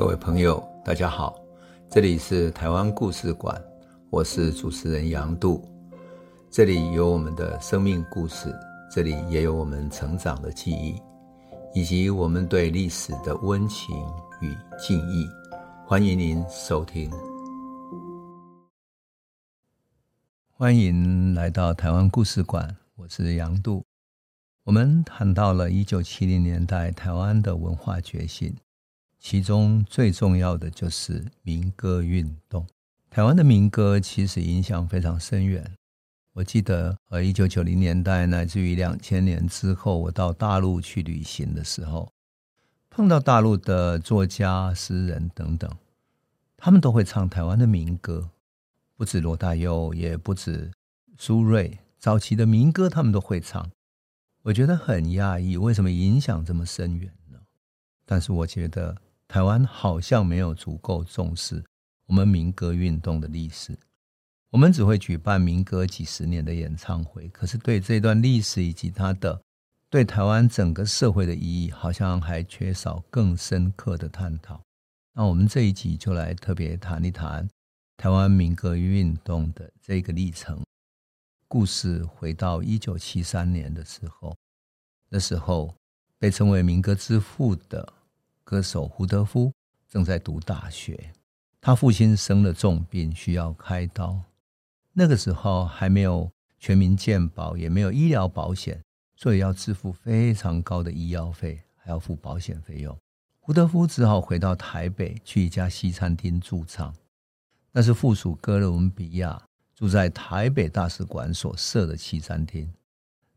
各位朋友，大家好，这里是台湾故事馆，我是主持人杨度，这里有我们的生命故事，这里也有我们成长的记忆，以及我们对历史的温情与敬意。欢迎您收听，欢迎来到台湾故事馆，我是杨度。我们谈到了一九七零年代台湾的文化觉醒。其中最重要的就是民歌运动。台湾的民歌其实影响非常深远。我记得，呃，一九九零年代乃至于两千年之后，我到大陆去旅行的时候，碰到大陆的作家、诗人等等，他们都会唱台湾的民歌，不止罗大佑，也不止苏芮，早期的民歌他们都会唱。我觉得很讶异，为什么影响这么深远呢？但是我觉得。台湾好像没有足够重视我们民歌运动的历史，我们只会举办民歌几十年的演唱会，可是对这段历史以及它的对台湾整个社会的意义，好像还缺少更深刻的探讨。那我们这一集就来特别谈一谈台湾民歌运动的这个历程。故事回到一九七三年的时候，那时候被称为民歌之父的。歌手胡德夫正在读大学，他父亲生了重病，需要开刀。那个时候还没有全民健保，也没有医疗保险，所以要支付非常高的医药费，还要付保险费用。胡德夫只好回到台北，去一家西餐厅驻唱。那是附属哥伦比亚住在台北大使馆所设的西餐厅。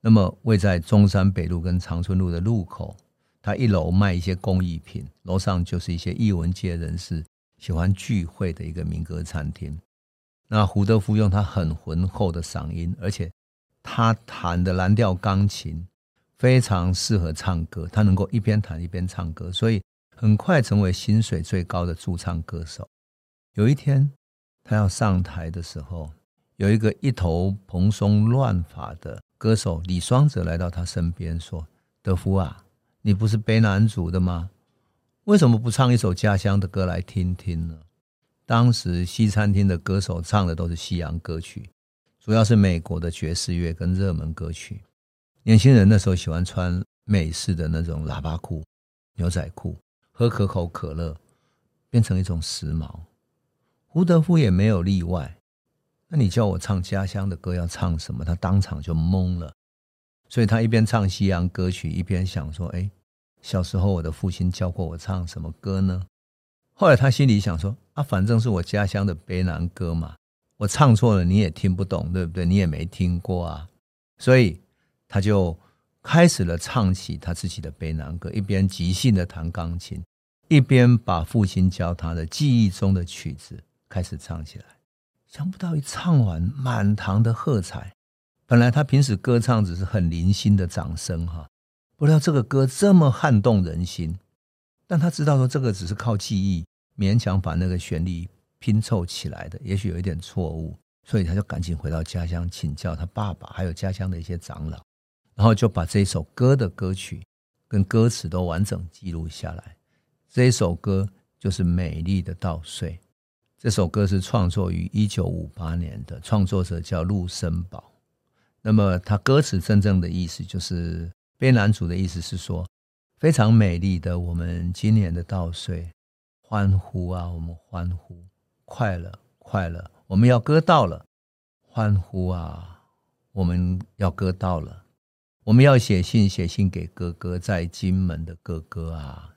那么位在中山北路跟长春路的路口。他一楼卖一些工艺品，楼上就是一些艺文界人士喜欢聚会的一个民歌餐厅。那胡德夫用他很浑厚的嗓音，而且他弹的蓝调钢琴非常适合唱歌，他能够一边弹一边唱歌，所以很快成为薪水最高的驻唱歌手。有一天，他要上台的时候，有一个一头蓬松乱发的歌手李双泽来到他身边说：“德夫啊。”你不是卑南族的吗？为什么不唱一首家乡的歌来听听呢？当时西餐厅的歌手唱的都是西洋歌曲，主要是美国的爵士乐跟热门歌曲。年轻人那时候喜欢穿美式的那种喇叭裤、牛仔裤，喝可口可乐，变成一种时髦。胡德夫也没有例外。那你叫我唱家乡的歌，要唱什么？他当场就懵了。所以他一边唱西洋歌曲，一边想说：“哎，小时候我的父亲教过我唱什么歌呢？”后来他心里想说：“啊，反正是我家乡的悲南歌嘛，我唱错了你也听不懂，对不对？你也没听过啊。”所以他就开始了唱起他自己的悲南歌，一边即兴的弹钢琴，一边把父亲教他的记忆中的曲子开始唱起来。想不到一唱完，满堂的喝彩。本来他平时歌唱只是很零星的掌声哈，不料这个歌这么撼动人心，但他知道说这个只是靠记忆勉强把那个旋律拼凑起来的，也许有一点错误，所以他就赶紧回到家乡请教他爸爸，还有家乡的一些长老，然后就把这首歌的歌曲跟歌词都完整记录下来。这一首歌就是《美丽的稻穗》，这首歌是创作于一九五八年的，创作者叫陆森堡。那么，他歌词真正的意思就是，卑南族的意思是说，非常美丽的我们今年的稻穗，欢呼啊，我们欢呼，快乐，快乐，我们要割稻了，欢呼啊，我们要割稻了，我们要写信，写信给哥哥在金门的哥哥啊，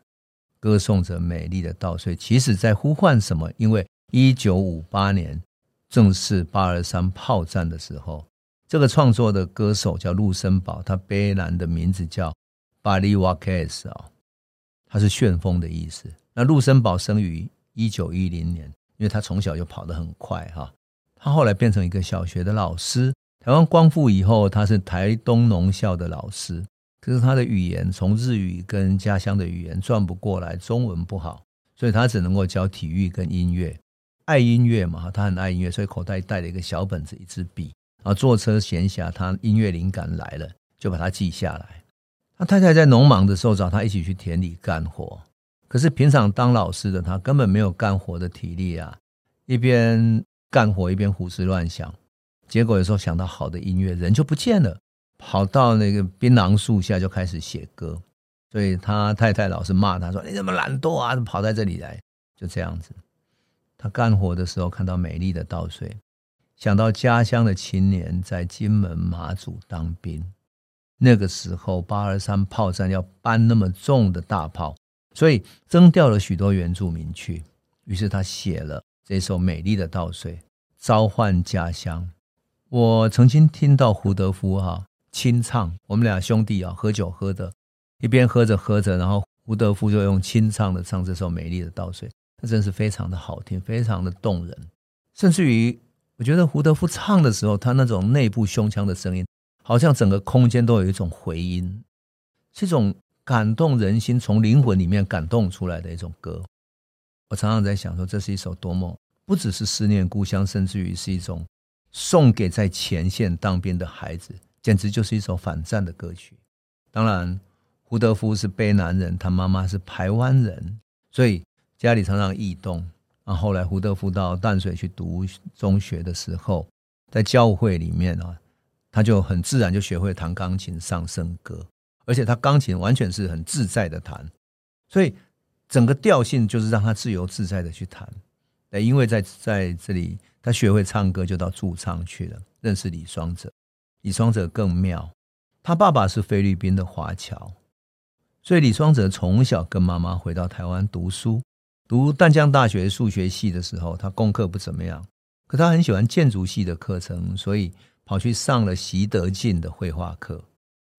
歌颂着美丽的稻穗。其实，在呼唤什么？因为一九五八年正是八二三炮战的时候。这个创作的歌手叫陆森堡，他卑南的名字叫巴里瓦凯斯啊，他是旋风的意思。那陆森堡生于一九一零年，因为他从小就跑得很快哈。他后来变成一个小学的老师。台湾光复以后，他是台东农校的老师，可是他的语言从日语跟家乡的语言转不过来，中文不好，所以他只能够教体育跟音乐。爱音乐嘛，他很爱音乐，所以口袋带了一个小本子，一支笔。啊，坐车闲暇，他音乐灵感来了，就把它记下来。他太太在农忙的时候找他一起去田里干活，可是平常当老师的他根本没有干活的体力啊，一边干活一边胡思乱想，结果有时候想到好的音乐，人就不见了，跑到那个槟榔树下就开始写歌。所以他太太老是骂他说：“你怎么懒惰啊？怎么跑在这里来？”就这样子。他干活的时候看到美丽的稻穗，想到家乡的青年在金门马祖当兵，那个时候八二三炮战要搬那么重的大炮，所以征调了许多原住民去。于是他写了这首《美丽的稻穗》，召唤家乡。我曾经听到胡德夫哈、清唱，我们俩兄弟啊喝酒喝的，一边喝着喝着，然后胡德夫就用清唱的唱这首《美丽的稻穗》。那真是非常的好听，非常的动人，甚至于我觉得胡德夫唱的时候，他那种内部胸腔的声音，好像整个空间都有一种回音，是一种感动人心、从灵魂里面感动出来的一种歌。我常常在想说，这是一首多么不只是思念故乡，甚至于是一种送给在前线当兵的孩子，简直就是一首反战的歌曲。当然，胡德夫是卑南人，他妈妈是排湾人，所以。家里常常异动，然后来胡德夫到淡水去读中学的时候，在教会里面啊，他就很自然就学会弹钢琴、唱圣歌，而且他钢琴完全是很自在的弹，所以整个调性就是让他自由自在的去弹。哎，因为在在这里，他学会唱歌，就到驻唱去了，认识李双泽。李双泽更妙，他爸爸是菲律宾的华侨，所以李双泽从小跟妈妈回到台湾读书。读淡江大学数学系的时候，他功课不怎么样，可他很喜欢建筑系的课程，所以跑去上了习得进的绘画课。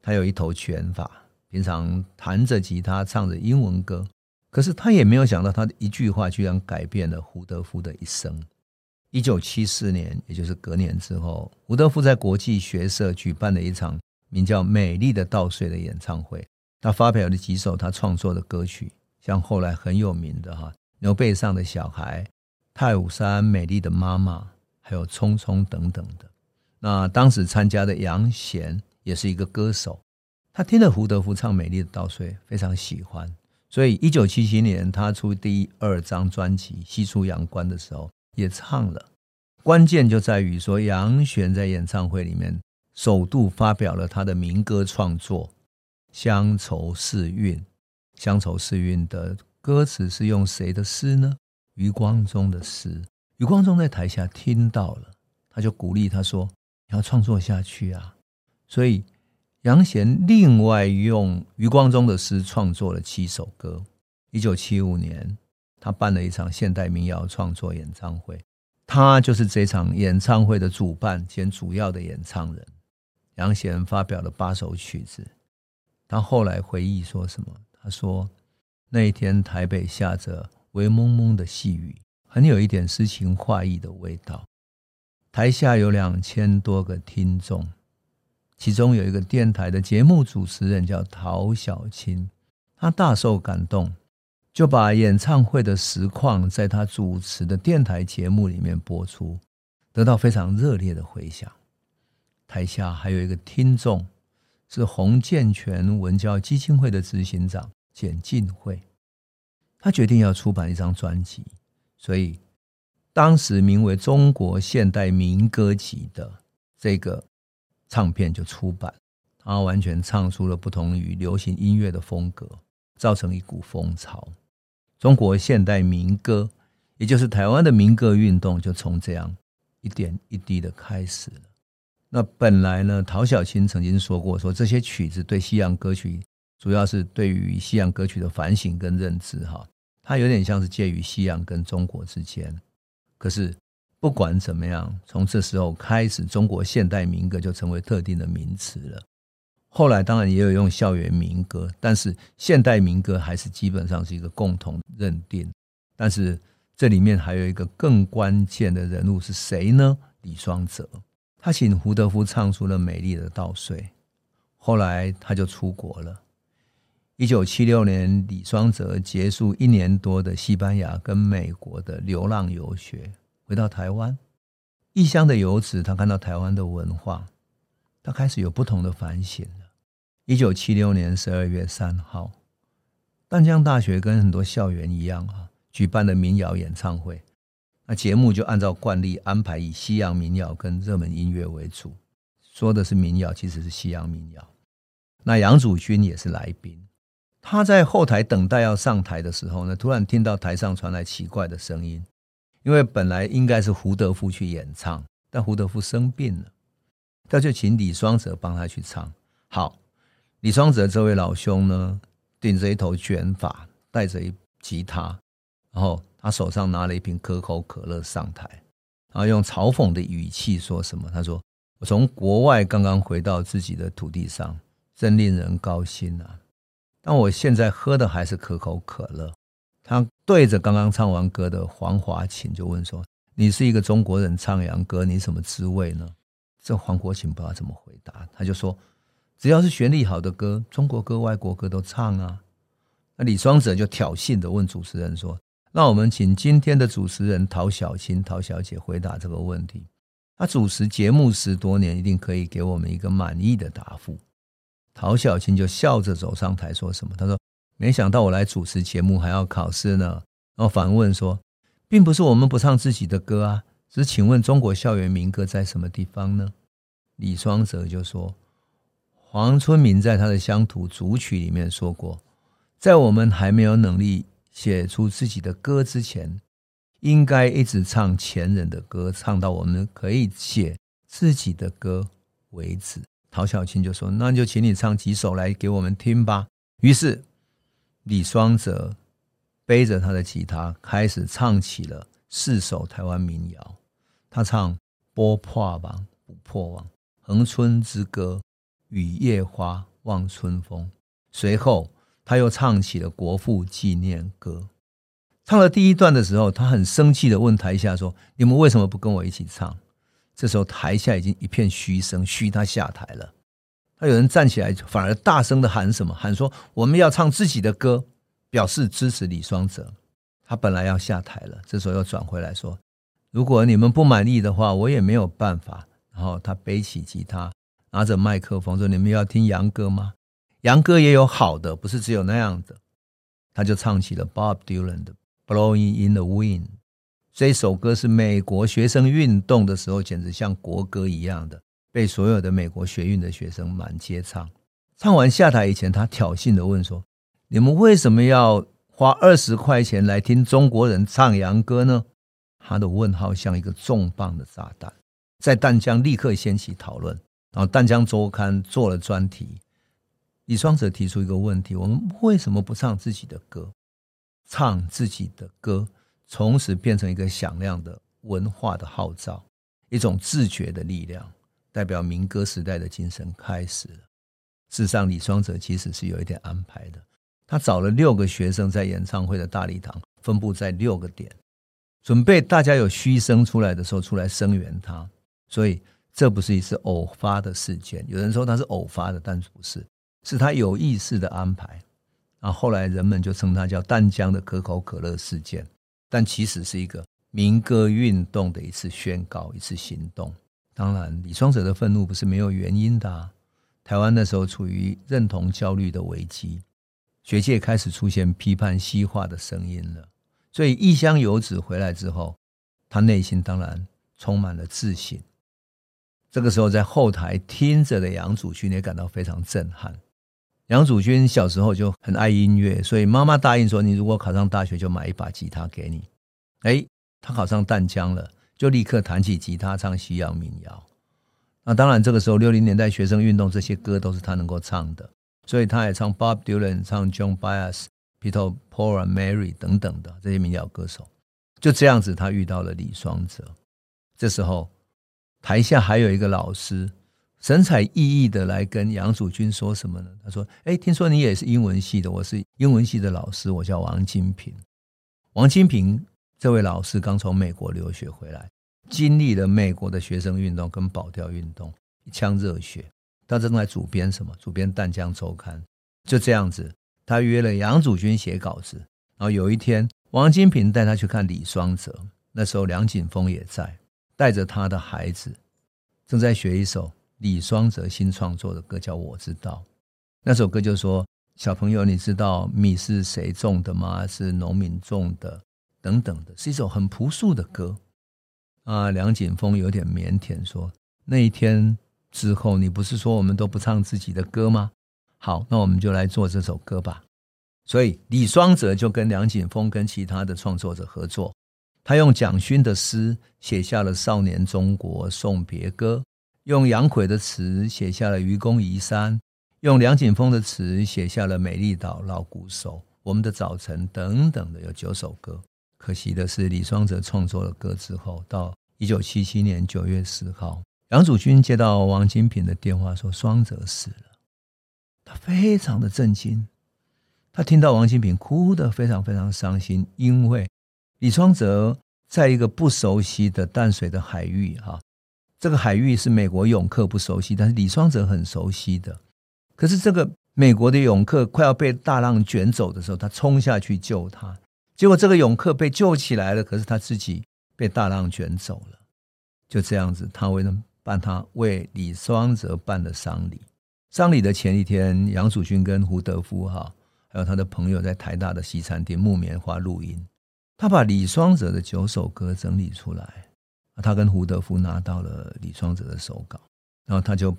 他有一头卷发，平常弹着吉他，唱着英文歌。可是他也没有想到，他的一句话居然改变了胡德夫的一生。一九七四年，也就是隔年之后，胡德夫在国际学社举办了一场名叫《美丽的稻穗》的演唱会，他发表了几首他创作的歌曲。像后来很有名的哈，牛背上的小孩、太武山美丽的妈妈，还有匆匆等等的。那当时参加的杨贤也是一个歌手，他听了胡德夫唱《美丽的稻穗》，非常喜欢，所以一九七七年他出第二张专辑《西出阳关》的时候也唱了。关键就在于说，杨贤在演唱会里面首度发表了他的民歌创作《乡愁四韵》。乡愁四韵的歌词是用谁的诗呢？余光中的诗。余光中在台下听到了，他就鼓励他说：“你要创作下去啊！”所以杨贤另外用余光中的诗创作了七首歌。一九七五年，他办了一场现代民谣创作演唱会，他就是这场演唱会的主办兼主要的演唱人。杨贤发表了八首曲子，他后来回忆说什么？他说：“那一天台北下着微蒙蒙的细雨，很有一点诗情画意的味道。台下有两千多个听众，其中有一个电台的节目主持人叫陶小青，他大受感动，就把演唱会的实况在他主持的电台节目里面播出，得到非常热烈的回响。台下还有一个听众是洪建全文教基金会的执行长。”简进会，他决定要出版一张专辑，所以当时名为《中国现代民歌集》的这个唱片就出版。他完全唱出了不同于流行音乐的风格，造成一股风潮。中国现代民歌，也就是台湾的民歌运动，就从这样一点一滴的开始了。那本来呢，陶小青曾经说过，说这些曲子对西洋歌曲。主要是对于西洋歌曲的反省跟认知，哈，它有点像是介于西洋跟中国之间。可是不管怎么样，从这时候开始，中国现代民歌就成为特定的名词了。后来当然也有用校园民歌，但是现代民歌还是基本上是一个共同认定。但是这里面还有一个更关键的人物是谁呢？李双泽，他请胡德夫唱出了《美丽的稻穗》，后来他就出国了。一九七六年，李双泽结束一年多的西班牙跟美国的流浪游学，回到台湾。异乡的游子，他看到台湾的文化，他开始有不同的反省了。一九七六年十二月三号，淡江大学跟很多校园一样啊，举办的民谣演唱会。那节目就按照惯例安排以西洋民谣跟热门音乐为主，说的是民谣，其实是西洋民谣。那杨祖君也是来宾，他在后台等待要上台的时候呢，突然听到台上传来奇怪的声音，因为本来应该是胡德夫去演唱，但胡德夫生病了，他就请李双泽帮他去唱。好，李双泽这位老兄呢，顶着一头卷发，带着一吉他，然后。他手上拿了一瓶可口可乐上台，然后用嘲讽的语气说什么？他说：“我从国外刚刚回到自己的土地上，真令人高兴啊！但我现在喝的还是可口可乐。”他对着刚刚唱完歌的黄华琴就问说：“你是一个中国人唱洋歌，你什么滋味呢？”这黄国琴不知道怎么回答，他就说：“只要是旋律好的歌，中国歌、外国歌都唱啊。”那李双泽就挑衅的问主持人说。那我们请今天的主持人陶晓清陶小姐回答这个问题。她主持节目十多年，一定可以给我们一个满意的答复。陶小青就笑着走上台，说什么？她说：“没想到我来主持节目还要考试呢。”然后反问说：“并不是我们不唱自己的歌啊，只是请问中国校园民歌在什么地方呢？”李双泽就说：“黄春明在他的乡土组曲里面说过，在我们还没有能力。”写出自己的歌之前，应该一直唱前人的歌，唱到我们可以写自己的歌为止。陶小青就说：“那就请你唱几首来给我们听吧。”于是李双泽背着他的吉他，开始唱起了四首台湾民谣。他唱《波破网不破网》《恒春之歌》《雨夜花》《望春风》，随后。他又唱起了国父纪念歌，唱了第一段的时候，他很生气的问台下说：“你们为什么不跟我一起唱？”这时候台下已经一片嘘声，嘘他下台了。他有人站起来，反而大声的喊什么？喊说：“我们要唱自己的歌，表示支持李双泽。”他本来要下台了，这时候又转回来说：“如果你们不满意的话，我也没有办法。”然后他背起吉他，拿着麦克风说：“你们要听洋歌吗？”洋歌也有好的，不是只有那样的。他就唱起了 Bob Dylan 的《Blowing in the Wind》。这首歌是美国学生运动的时候，简直像国歌一样的，被所有的美国学运的学生满街唱。唱完下台以前，他挑衅地问说：“你们为什么要花二十块钱来听中国人唱洋歌呢？”他的问号像一个重磅的炸弹，在淡江立刻掀起讨论。然后淡江周刊做了专题。李双泽提出一个问题：我们为什么不唱自己的歌？唱自己的歌，从此变成一个响亮的文化的号召，一种自觉的力量，代表民歌时代的精神开始了。事实上，李双泽其实是有一点安排的。他找了六个学生在演唱会的大礼堂，分布在六个点，准备大家有嘘声出来的时候出来声援他。所以，这不是一次偶发的事件。有人说他是偶发的，但是不是。是他有意识的安排，啊后来人们就称他叫淡江的可口可乐事件，但其实是一个民歌运动的一次宣告，一次行动。当然，李双泽的愤怒不是没有原因的。台湾那时候处于认同焦虑的危机，学界开始出现批判西化的声音了。所以异乡游子回来之后，他内心当然充满了自信。这个时候，在后台听着的杨祖君也感到非常震撼。杨祖君小时候就很爱音乐，所以妈妈答应说：“你如果考上大学，就买一把吉他给你。”哎，他考上淡江了，就立刻弹起吉他唱西洋民谣。那当然，这个时候六零年代学生运动这些歌都是他能够唱的，所以他也唱 Bob Dylan、唱 John Baez、Peter Paul and Mary 等等的这些民谣歌手。就这样子，他遇到了李双泽。这时候，台下还有一个老师。神采奕奕的来跟杨祖君说什么呢？他说：“哎，听说你也是英文系的，我是英文系的老师，我叫王金平。王金平这位老师刚从美国留学回来，经历了美国的学生运动跟保钓运动，一腔热血。他正在主编什么？主编《淡江周刊》。就这样子，他约了杨祖君写稿子。然后有一天，王金平带他去看李双泽。那时候梁锦峰也在，带着他的孩子，正在学一首。李双泽新创作的歌叫《我知道》，那首歌就说小朋友，你知道米是谁种的吗？是农民种的，等等的，是一首很朴素的歌。啊，梁锦峰有点腼腆说：“那一天之后，你不是说我们都不唱自己的歌吗？好，那我们就来做这首歌吧。”所以李双泽就跟梁锦峰跟其他的创作者合作，他用蒋勋的诗写下了《少年中国送别歌》，用杨奎的词写下了《愚公移山》，用梁景峰的词写下了《美丽岛老鼓手》、《我们的早晨》等等的有九首歌。可惜的是，李双泽创作了歌之后，到一九七七年九月十号，杨祖君接到王金平的电话，说双泽死了。他非常的震惊，他听到王金平哭得非常非常伤心，因为李双泽在一个不熟悉的淡水的海域，哈，这个海域是美国泳客不熟悉，但是李双泽很熟悉的。可是这个美国的泳客快要被大浪卷走的时候，他冲下去救他。结果这个泳客被救起来了，可是他自己被大浪卷走了。就这样子，他为了办他为李双泽办的丧礼。丧礼的前一天，杨祖君跟胡德夫哈，还有他的朋友在台大的西餐厅木棉花录音。他把李双泽的九首歌整理出来，他跟胡德夫拿到了李双泽的手稿，然后他就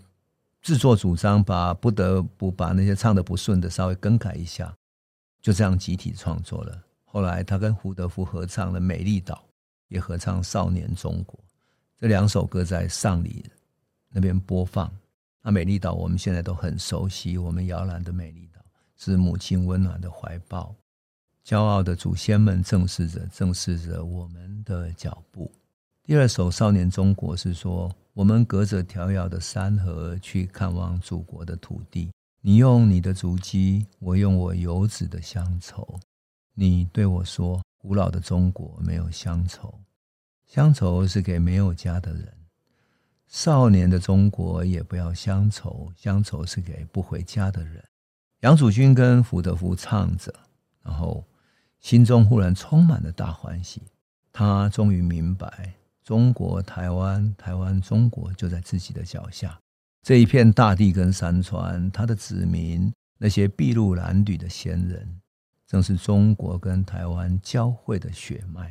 自作主张把不得不把那些唱得不顺的稍微更改一下，就这样集体创作了。后来，他跟胡德夫合唱了《美丽岛》，也合唱《少年中国》这两首歌，在上礼那边播放。那《美丽岛》我们现在都很熟悉，我们摇篮的美丽岛是母亲温暖的怀抱，骄傲的祖先们正视着，正视着我们的脚步。第二首《少年中国》是说，我们隔着迢遥的山河去看望祖国的土地，你用你的足迹，我用我游子的乡愁。你对我说：“古老的中国没有乡愁，乡愁是给没有家的人。少年的中国也不要乡愁，乡愁是给不回家的人。”杨祖君跟胡德夫唱着，然后心中忽然充满了大欢喜。他终于明白，中国台湾，台湾中国就在自己的脚下。这一片大地跟山川，他的子民，那些筚路蓝缕的先人。正是中国跟台湾交汇的血脉，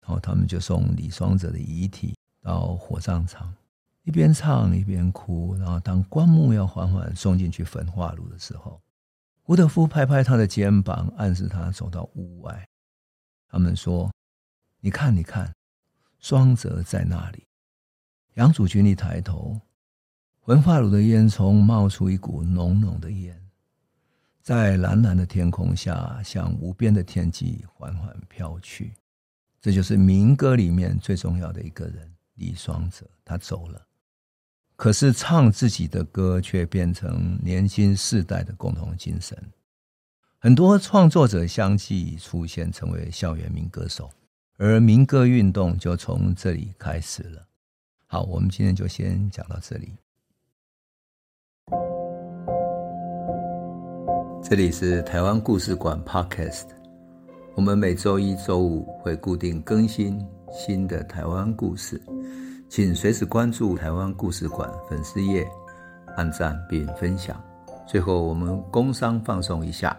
然后他们就送李双泽的遗体到火葬场，一边唱一边哭。然后当棺木要缓缓送进去焚化炉的时候，胡德夫拍拍他的肩膀，暗示他走到屋外。他们说：“你看，你看，双泽在那里。”杨祖君一抬头，焚化炉的烟囱冒出一股浓浓的烟。在蓝蓝的天空下，向无边的天际缓缓飘去。这就是民歌里面最重要的一个人——李双泽。他走了，可是唱自己的歌却变成年轻世代的共同精神。很多创作者相继出现，成为校园民歌手，而民歌运动就从这里开始了。好，我们今天就先讲到这里。这里是台湾故事馆 Podcast，我们每周一、周五会固定更新新的台湾故事，请随时关注台湾故事馆粉丝页，按赞并分享。最后，我们工商放送一下：